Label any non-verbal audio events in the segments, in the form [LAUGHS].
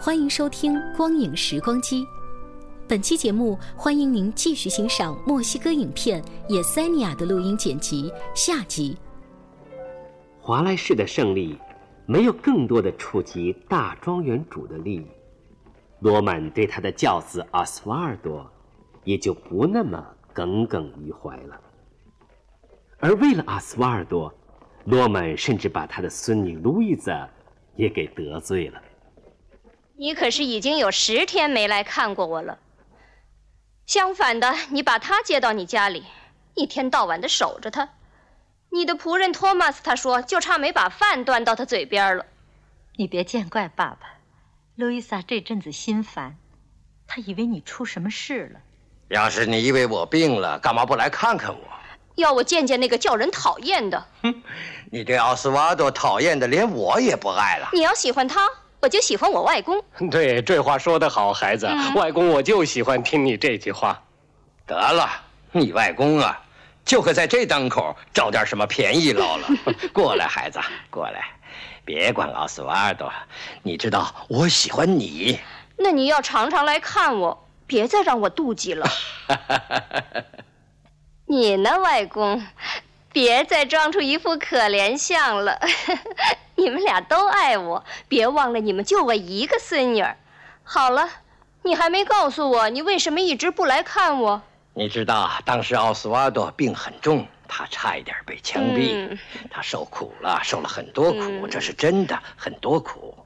欢迎收听《光影时光机》。本期节目，欢迎您继续欣赏墨西哥影片《野塞尼亚》的录音剪辑下集。华莱士的胜利，没有更多的触及大庄园主的利益，罗曼对他的教子阿斯瓦尔多，也就不那么耿耿于怀了。而为了阿斯瓦尔多，罗曼甚至把他的孙女路易斯也给得罪了。你可是已经有十天没来看过我了。相反的，你把他接到你家里，一天到晚的守着他。你的仆人托马斯他说，就差没把饭端到他嘴边了。你别见怪爸爸，路易莎这阵子心烦，她以为你出什么事了。要是你以为我病了，干嘛不来看看我？要我见见那个叫人讨厌的。哼，你对奥斯瓦多讨厌的连我也不爱了。你要喜欢他，我就喜欢我外公。[LAUGHS] 对，这话说得好，孩子。嗯、外公，我就喜欢听你这句话。得了，你外公啊，就会在这当口找点什么便宜捞了。[LAUGHS] 过来，孩子，过来，别管奥斯瓦尔多，你知道我喜欢你。那你要常常来看我，别再让我妒忌了。[LAUGHS] 你呢，外公？别再装出一副可怜相了。[LAUGHS] 你们俩都爱我，别忘了你们就我一个孙女儿。好了，你还没告诉我你为什么一直不来看我。你知道，当时奥斯瓦多病很重，他差一点被枪毙，嗯、他受苦了，受了很多苦，嗯、这是真的，很多苦。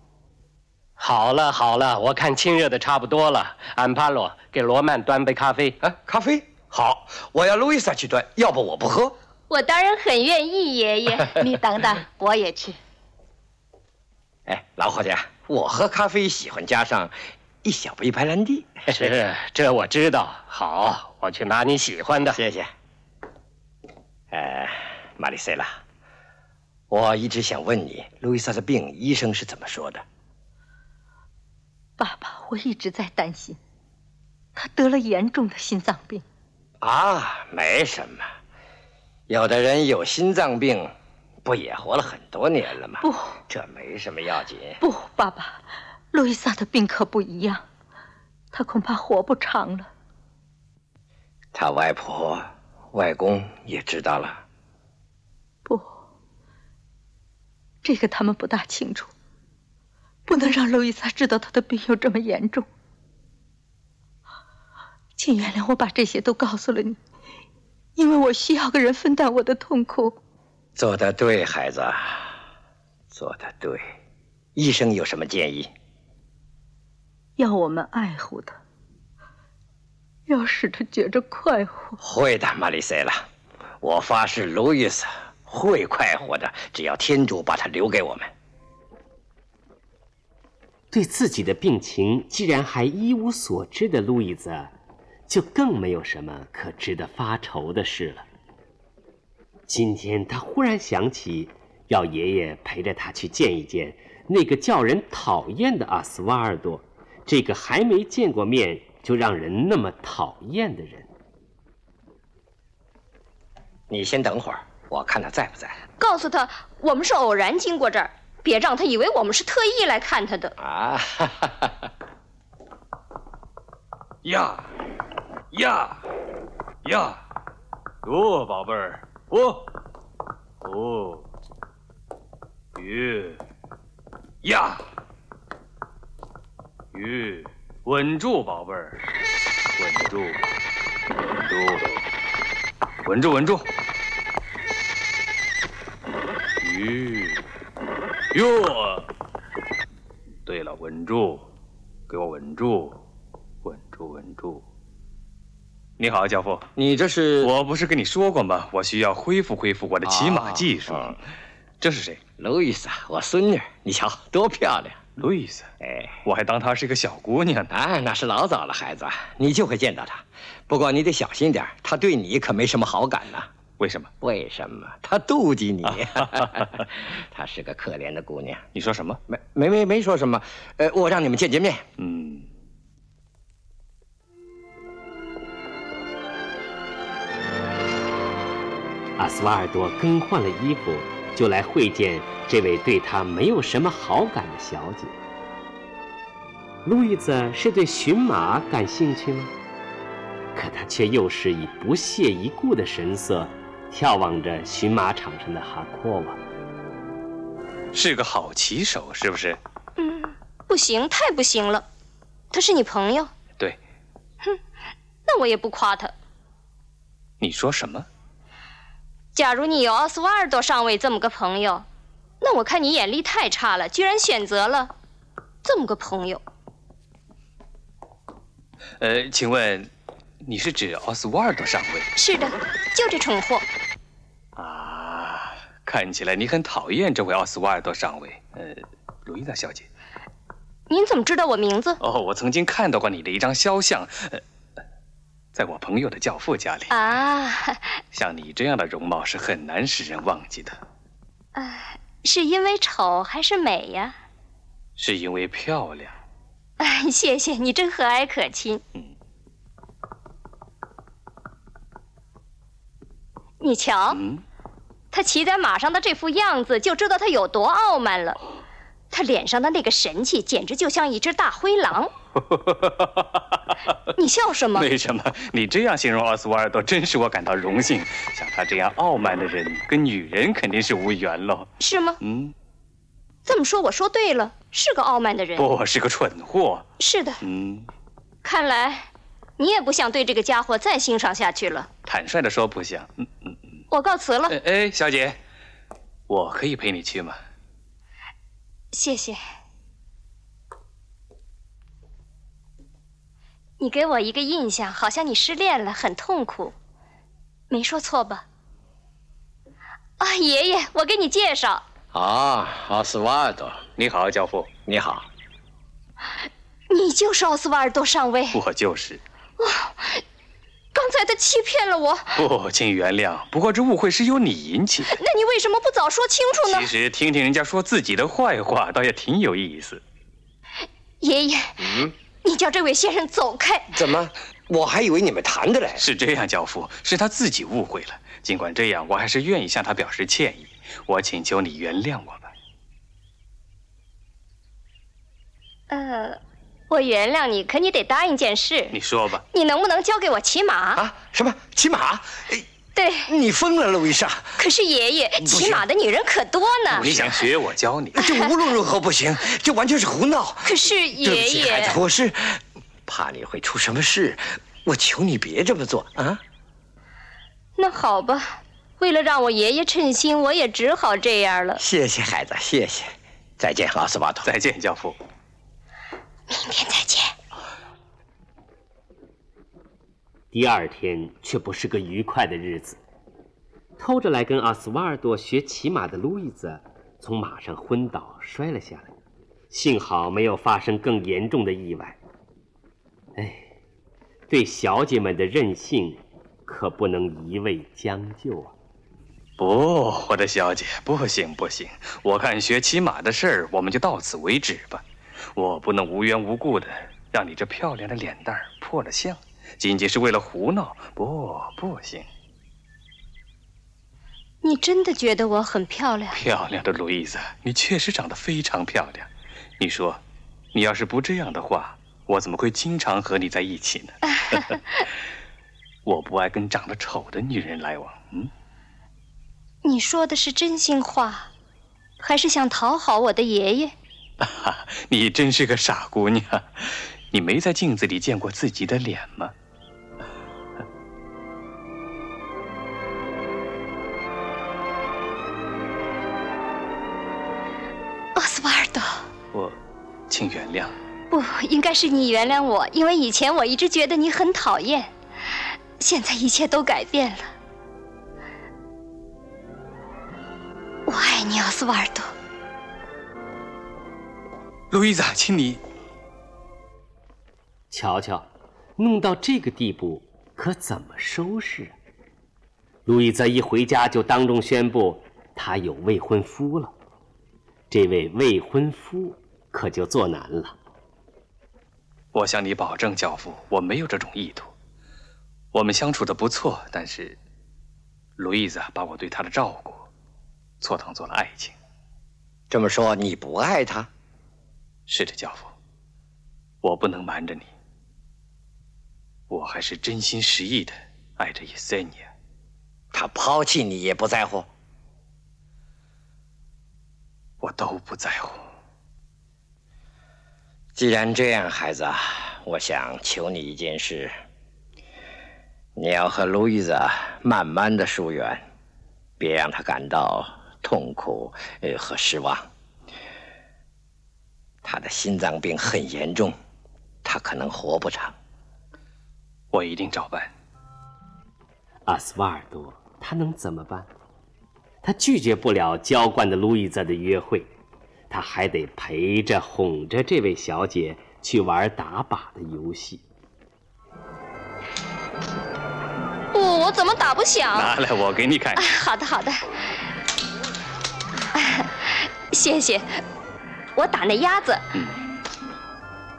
好了好了，我看亲热的差不多了。安帕罗，给罗曼端杯咖啡。啊，咖啡。好，我要路易莎去端，要不我不喝。我当然很愿意，爷爷。[LAUGHS] 你等等，我也去。哎，老伙计，我喝咖啡喜欢加上一小杯白兰地。[LAUGHS] 是，这我知道。好，我去拿你喜欢的。谢谢。呃，玛丽塞拉，我一直想问你，路易莎的病，医生是怎么说的？爸爸，我一直在担心，她得了严重的心脏病。啊，没什么，有的人有心脏病，不也活了很多年了吗？不，这没什么要紧。不，爸爸，路易萨的病可不一样，她恐怕活不长了。他外婆、外公也知道了。不，这个他们不大清楚，不能让路易萨知道她的病有这么严重。请原谅我把这些都告诉了你，因为我需要个人分担我的痛苦。做得对，孩子，做得对。医生有什么建议？要我们爱护他，要使他觉着快活。会的，玛丽塞拉，我发誓，路易斯会快活的，只要天主把他留给我们。对自己的病情既然还一无所知的路易斯。就更没有什么可值得发愁的事了。今天他忽然想起，要爷爷陪着他去见一见那个叫人讨厌的阿斯瓦尔多，这个还没见过面就让人那么讨厌的人。你先等会儿，我看他在不在。告诉他，我们是偶然经过这儿，别让他以为我们是特意来看他的。啊，哈哈哈哈呀！呀呀，哟，宝贝儿，哦。哦，鱼呀。鱼稳住，宝贝儿，稳住，稳住，稳住，稳住。鱼，哟。对了，稳住，给我稳住，稳住，稳住。你好，教父。你这是？我不是跟你说过吗？我需要恢复恢复我的骑马技术。这是谁？路易斯，我孙女。你瞧，多漂亮！路易斯，哎，我还当她是个小姑娘呢。哎，那是老早了，孩子，你就会见到她。不过你得小心点，她对你可没什么好感呢。为什么？为什么？她妒忌你。[LAUGHS] [LAUGHS] 她是个可怜的姑娘。你说什么？没没没没说什么。呃，我让你们见见面。嗯。阿斯瓦尔多更换了衣服，就来会见这位对他没有什么好感的小姐。路易斯是对驯马感兴趣吗？可他却又是以不屑一顾的神色眺望着驯马场上的哈阔瓦。是个好骑手，是不是？嗯，不行，太不行了。他是你朋友？对。哼，那我也不夸他。你说什么？假如你有奥斯瓦尔多上尉这么个朋友，那我看你眼力太差了，居然选择了这么个朋友。呃，请问你是指奥斯瓦尔多上尉？是的，就这蠢货。啊，看起来你很讨厌这位奥斯瓦尔多上尉。呃，路易达小姐，您怎么知道我名字？哦，我曾经看到过你的一张肖像。呃。在我朋友的教父家里啊，[LAUGHS] 像你这样的容貌是很难使人忘记的。啊，是因为丑还是美呀？是因为漂亮。哎，谢谢你，真和蔼可亲。嗯。你瞧，他骑在马上的这副样子，就知道他有多傲慢了。他脸上的那个神气，简直就像一只大灰狼。[LAUGHS] 你笑什么？没什么。你这样形容奥斯瓦尔多，真使我感到荣幸。像他这样傲慢的人，跟女人肯定是无缘喽。是吗？嗯。这么说，我说对了，是个傲慢的人。不是个蠢货。是的。嗯。看来，你也不想对这个家伙再欣赏下去了。坦率的说，不想。嗯嗯嗯。我告辞了。哎，小姐，我可以陪你去吗？谢谢。你给我一个印象，好像你失恋了，很痛苦，没说错吧？啊，爷爷，我给你介绍。啊，奥斯瓦尔多，你好，教父，你好。你就是奥斯瓦尔多上尉。我就是。啊，刚才他欺骗了我。不，请原谅。不过这误会是由你引起的。那你为什么不早说清楚呢？其实听听人家说自己的坏话，倒也挺有意思。爷爷。嗯。你叫这位先生走开！怎么？我还以为你们谈的嘞。是这样，教父，是他自己误会了。尽管这样，我还是愿意向他表示歉意。我请求你原谅我吧。呃，我原谅你，可你得答应件事。你说吧。你能不能教给我骑马？啊？什么？骑马？对。你疯了，路易莎！可是爷爷，骑马的女人可多呢。你想学我教你？[LAUGHS] 这无论如何不行，这完全是胡闹。可是爷爷，孩子，我是怕你会出什么事，我求你别这么做啊。那好吧，为了让我爷爷称心，我也只好这样了。谢谢孩子，谢谢。再见，奥斯瓦托。再见，教父。明天再见。第二天却不是个愉快的日子。偷着来跟阿斯瓦尔多学骑马的路易斯从马上昏倒摔了下来，幸好没有发生更严重的意外。哎，对小姐们的任性可不能一味将就啊！不，我的小姐，不行不行，我看学骑马的事儿我们就到此为止吧。我不能无缘无故的让你这漂亮的脸蛋破了相。仅仅是为了胡闹？不，不行。你真的觉得我很漂亮？漂亮的路易斯，你确实长得非常漂亮。你说，你要是不这样的话，我怎么会经常和你在一起呢？[LAUGHS] 我不爱跟长得丑的女人来往。嗯。[LAUGHS] 你说的是真心话，还是想讨好我的爷爷？[LAUGHS] 你真是个傻姑娘。你没在镜子里见过自己的脸吗？请原谅。不应该是你原谅我，因为以前我一直觉得你很讨厌，现在一切都改变了。我爱你，奥斯瓦尔多。路易莎，请你。瞧瞧，弄到这个地步，可怎么收拾？路易莎一回家就当众宣布，她有未婚夫了。这位未婚夫可就做难了。我向你保证，教父，我没有这种意图。我们相处的不错，但是，路易斯把我对她的照顾错当做了爱情。这么说，你不爱她？是的，教父，我不能瞒着你。我还是真心实意的爱着伊塞尼亚。他抛弃你也不在乎？我都不在乎。既然这样，孩子，我想求你一件事：你要和路易斯慢慢的疏远，别让他感到痛苦呃和失望。他的心脏病很严重，他可能活不长。我一定照办。阿斯瓦尔多，他能怎么办？他拒绝不了娇惯的路易斯的约会，他还得陪着哄着这位小姐去玩打靶的游戏。不，我怎么打不响？拿来，我给你看。好的，好的。谢谢。我打那鸭子。嗯。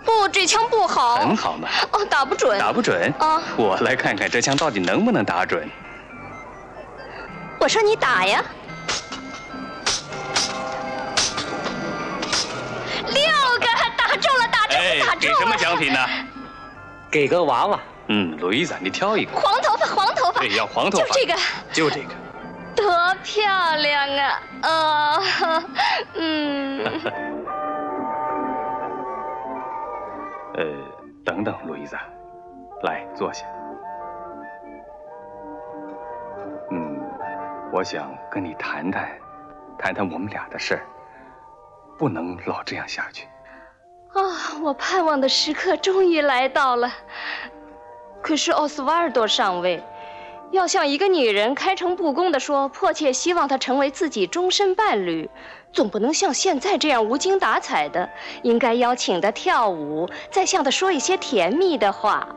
不，这枪不好。很好嘛。哦，打不准。打不准？啊。我来看看这枪到底能不能打准。我说你打呀。给什么奖品呢？给个娃娃。嗯，路易斯，你挑一个。黄头发，黄头发。对，要黄头发。就这个。就这个。多漂亮啊！哦，嗯。[LAUGHS] 呃，等等，路易斯，来坐下。嗯，我想跟你谈谈，谈谈我们俩的事儿，不能老这样下去。啊，我盼望的时刻终于来到了。可是奥斯瓦尔多上尉，要向一个女人开诚布公的说，迫切希望她成为自己终身伴侣。总不能像现在这样无精打采的，应该邀请他跳舞，再向他说一些甜蜜的话。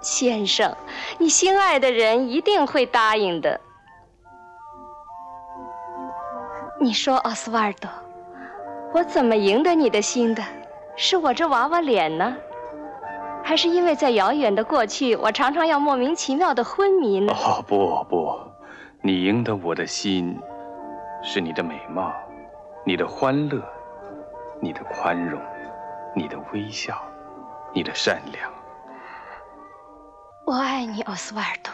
先生，你心爱的人一定会答应的。你说，奥斯瓦尔多，我怎么赢得你的心的？是我这娃娃脸呢，还是因为在遥远的过去，我常常要莫名其妙的昏迷呢？哦，不不，你赢得我的心，是你的美貌。你的欢乐，你的宽容，你的微笑，你的善良，我爱你，奥斯瓦尔多。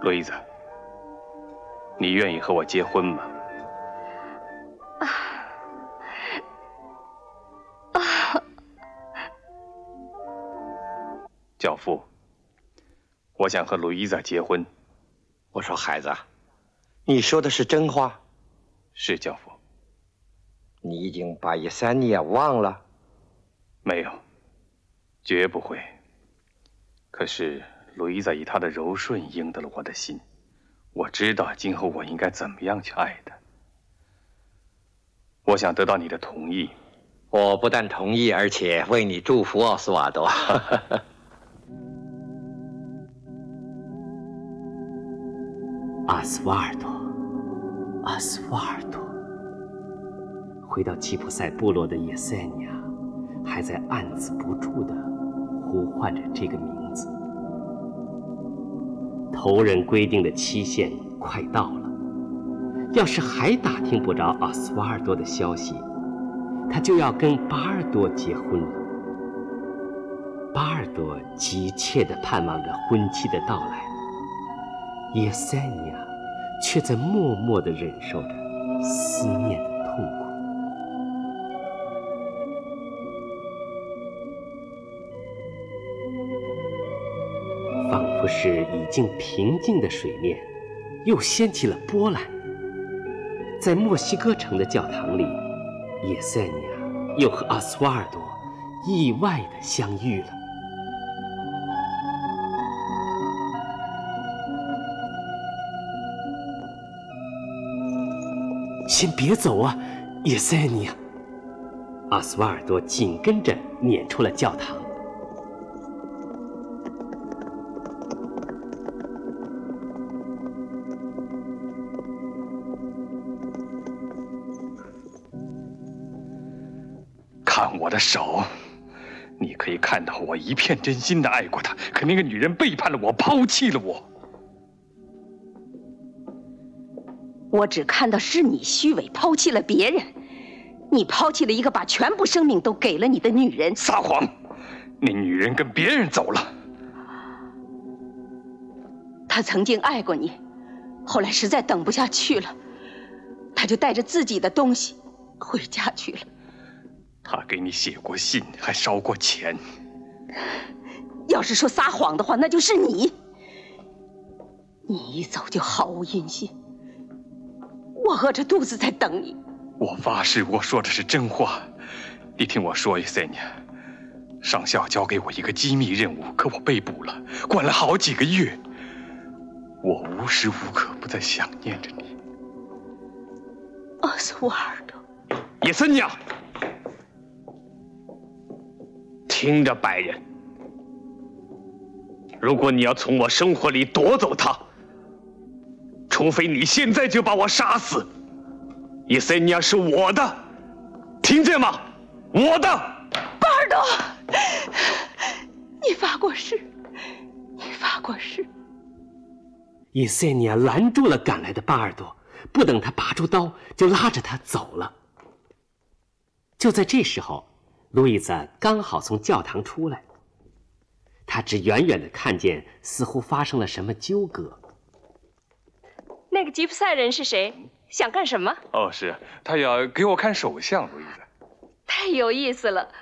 路易斯，你愿意和我结婚吗？啊啊！[LAUGHS] 教父，我想和路易莎结婚。我说，孩子，你说的是真话？是教父，你已经把伊三尼亚忘了？没有，绝不会。可是路易莎以她的柔顺赢得了我的心，我知道今后我应该怎么样去爱她。我想得到你的同意。我不但同意，而且为你祝福，奥斯瓦多。[LAUGHS] 阿斯瓦尔多。阿斯瓦尔多回到吉普赛部落的叶塞尼亚，还在按捺不住的呼唤着这个名字。头人规定的期限快到了，要是还打听不着阿斯瓦尔多的消息，他就要跟巴尔多结婚了。巴尔多急切地盼望着婚期的到来，叶塞尼亚却在默默的忍受着思念的痛苦。仿佛是已经平静的水面又掀起了波澜，在墨西哥城的教堂里。叶塞尼亚又和阿斯瓦尔多意外的相遇了。先别走啊，叶塞尼亚！阿斯瓦尔多紧跟着撵出了教堂。看我的手，你可以看到我一片真心的爱过她，可那个女人背叛了我，抛弃了我。我只看到是你虚伪抛弃了别人，你抛弃了一个把全部生命都给了你的女人。撒谎！那女人跟别人走了。她曾经爱过你，后来实在等不下去了，她就带着自己的东西回家去了。她给你写过信，还烧过钱。要是说撒谎的话，那就是你。你一走就毫无音信。我饿着肚子在等你。我发誓，我说的是真话。你听我说，伊塞尼亚，上校交给我一个机密任务，可我被捕了，关了好几个月。我无时无刻不在想念着你，奥斯瓦尔多。叶森尼亚，听着，白人，如果你要从我生活里夺走他。除非你现在就把我杀死，伊塞尼亚是我的，听见吗？我的。巴尔多，你发过誓，你发过誓。伊塞尼亚拦住了赶来的巴尔多，不等他拔出刀，就拉着他走了。就在这时候，路易斯刚好从教堂出来，他只远远的看见，似乎发生了什么纠葛。那个吉普赛人是谁？想干什么？哦，是他要给我看手相，路易斯。太有意思了，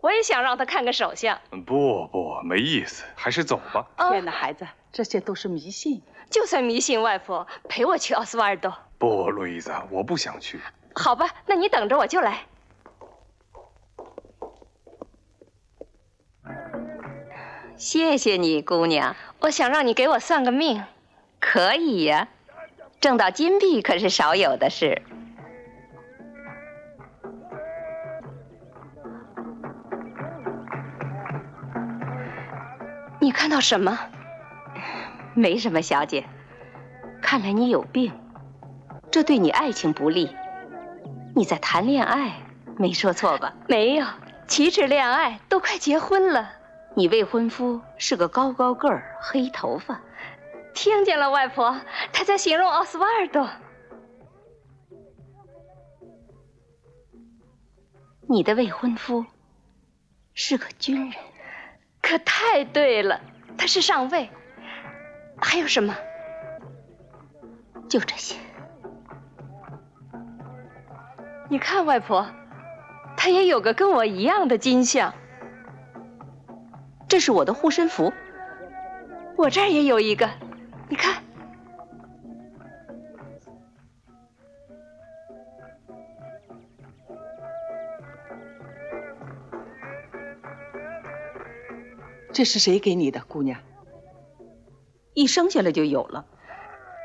我也想让他看个手相。不不，没意思，还是走吧。天哪，孩子，这些都是迷信。就算迷信，外婆陪我去奥斯瓦尔多。不，路易斯，我不想去。好吧，那你等着，我就来。谢谢你，姑娘。我想让你给我算个命。可以呀。挣到金币可是少有的事。你看到什么？没什么，小姐。看来你有病，这对你爱情不利。你在谈恋爱，没说错吧？没有，岂止恋爱，都快结婚了。你未婚夫是个高高个儿，黑头发。听见了，外婆，他在形容奥斯瓦尔多。你的未婚夫是个军人，可太对了，他是上尉。还有什么？就这些。你看，外婆，他也有个跟我一样的金像。这是我的护身符，我这儿也有一个。你看，这是谁给你的，姑娘？一生下来就有了。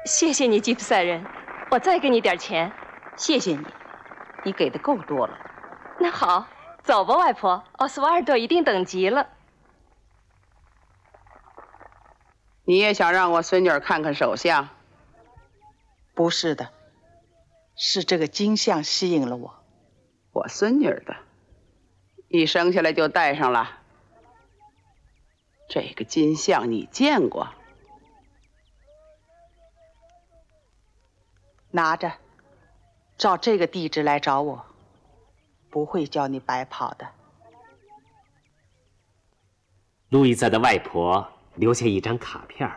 谢谢你，吉普赛人，我再给你点钱。谢谢你，你给的够多了。那好，走吧，外婆。奥斯瓦尔多一定等急了。你也想让我孙女看看手相？不是的，是这个金像吸引了我。我孙女的，一生下来就戴上了。这个金像你见过？拿着，照这个地址来找我，不会叫你白跑的。路易莎的外婆。留下一张卡片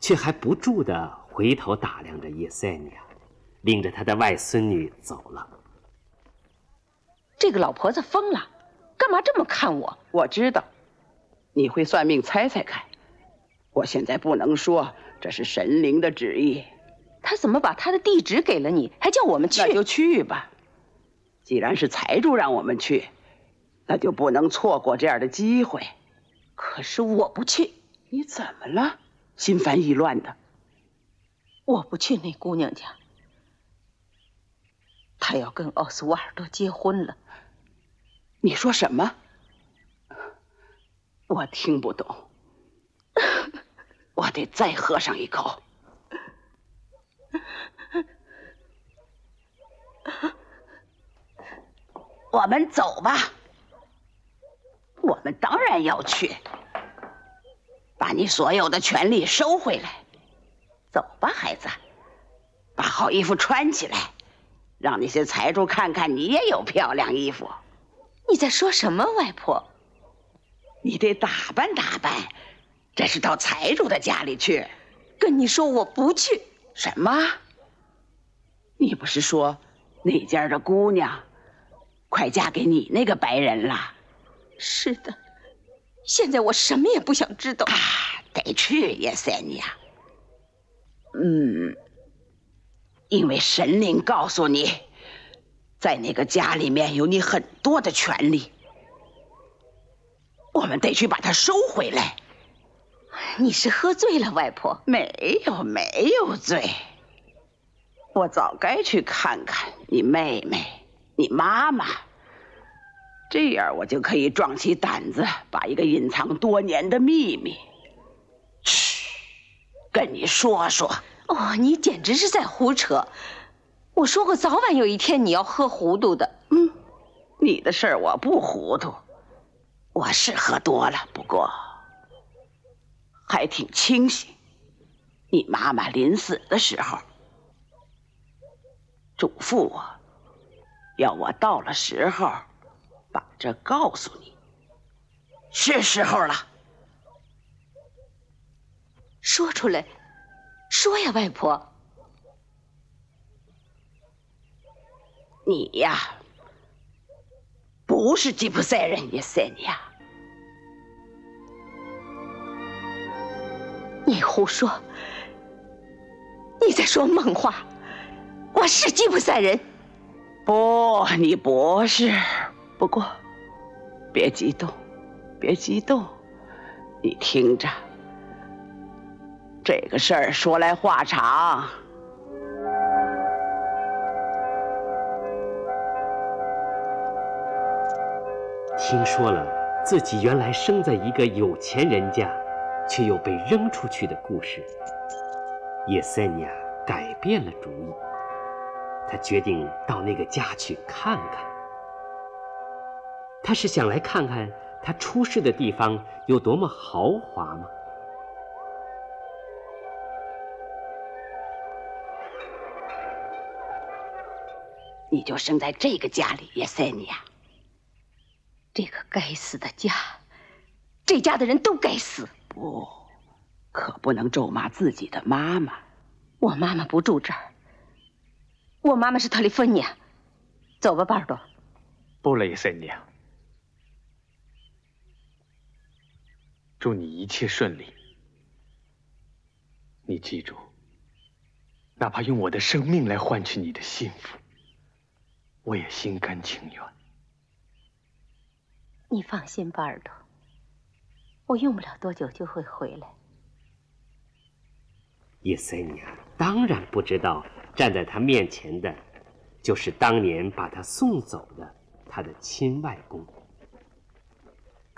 却还不住的回头打量着叶塞尼亚，领着他的外孙女走了。这个老婆子疯了，干嘛这么看我？我知道，你会算命，猜猜看。我现在不能说，这是神灵的旨意。他怎么把他的地址给了你，还叫我们去？那就去吧。既然是财主让我们去，那就不能错过这样的机会。可是我不去，你怎么了？心烦意乱的。我不去那姑娘家，她要跟奥斯瓦尔多结婚了。你说什么？我听不懂。[LAUGHS] 我得再喝上一口。我们走吧。我们当然要去。把你所有的权利收回来。走吧，孩子。把好衣服穿起来，让那些财主看看你也有漂亮衣服。你在说什么，外婆？你得打扮打扮。这是到财主的家里去。跟你说，我不去。什么？你不是说那家的姑娘快嫁给你那个白人了？是的。现在我什么也不想知道。啊，得去，叶塞尼亚。嗯，因为神灵告诉你，在那个家里面有你很多的权利，我们得去把它收回来。你是喝醉了，外婆？没有，没有醉。我早该去看看你妹妹、你妈妈，这样我就可以壮起胆子，把一个隐藏多年的秘密，嘘，跟你说说。哦，你简直是在胡扯！我说过，早晚有一天你要喝糊涂的。嗯，你的事儿我不糊涂，我是喝多了，不过还挺清醒。你妈妈临死的时候嘱咐我，要我到了时候把这告诉你，是时候了，说出来。说呀，外婆，你呀，不是吉普赛人，叶塞尼亚。你胡说！你在说梦话！我是吉普赛人。不，你不是。不过，别激动，别激动，你听着。这个事儿说来话长。听说了自己原来生在一个有钱人家，却又被扔出去的故事，叶塞尼亚改变了主意。他决定到那个家去看看。他是想来看看他出事的地方有多么豪华吗？你就生在这个家里，叶塞尼亚。这个该死的家，这家的人都该死。不，可不能咒骂自己的妈妈。我妈妈不住这儿。我妈妈是特里芬尼亚。走吧，巴尔多。不了，叶塞尼亚。祝你一切顺利。你记住，哪怕用我的生命来换取你的幸福。我也心甘情愿。你放心，吧，耳朵，我用不了多久就会回来。叶塞尼亚当然不知道，站在他面前的，就是当年把他送走的他的亲外公。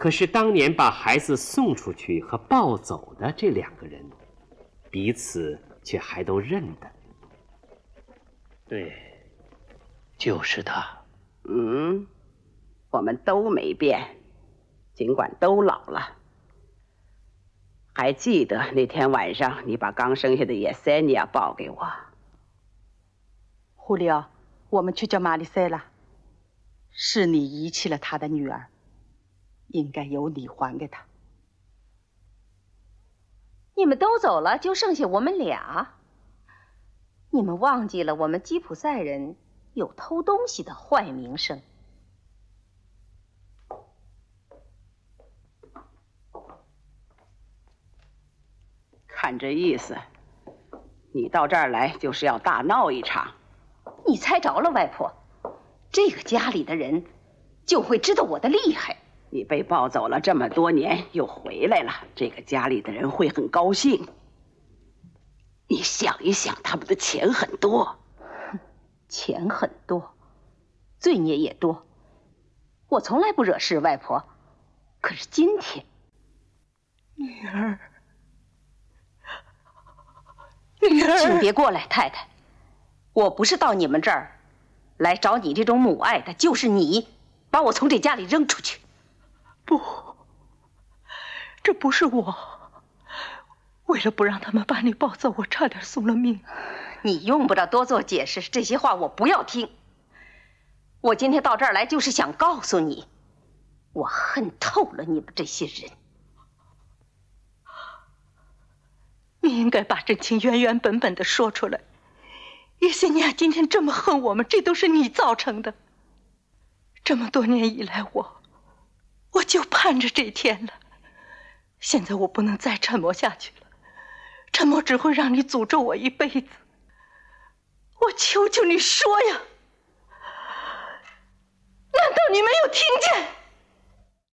可是当年把孩子送出去和抱走的这两个人，彼此却还都认得。对。就是他，嗯，我们都没变，尽管都老了。还记得那天晚上，你把刚生下的叶塞尼亚抱给我。胡里奥，我们去叫玛丽塞了。是你遗弃了他的女儿，应该由你还给他。你们都走了，就剩下我们俩。你们忘记了我们吉普赛人？有偷东西的坏名声。看这意思，你到这儿来就是要大闹一场。你猜着了，外婆，这个家里的人就会知道我的厉害。你被抱走了这么多年，又回来了，这个家里的人会很高兴。你想一想，他们的钱很多，钱很多，罪孽也多。我从来不惹事，外婆。可是今天，女儿，女儿，请别过来，太太。我不是到你们这儿来找你这种母爱的，就是你把我从这家里扔出去。不，这不是我。为了不让他们把你抱走，我差点送了命。你用不着多做解释，这些话我不要听。我今天到这儿来，就是想告诉你，我恨透了你们这些人。你应该把真情原原本本的说出来。叶西尼亚今天这么恨我们，这都是你造成的。这么多年以来，我我就盼着这天了。现在我不能再沉默下去了，沉默只会让你诅咒我一辈子。我求求你说呀！难道你没有听见？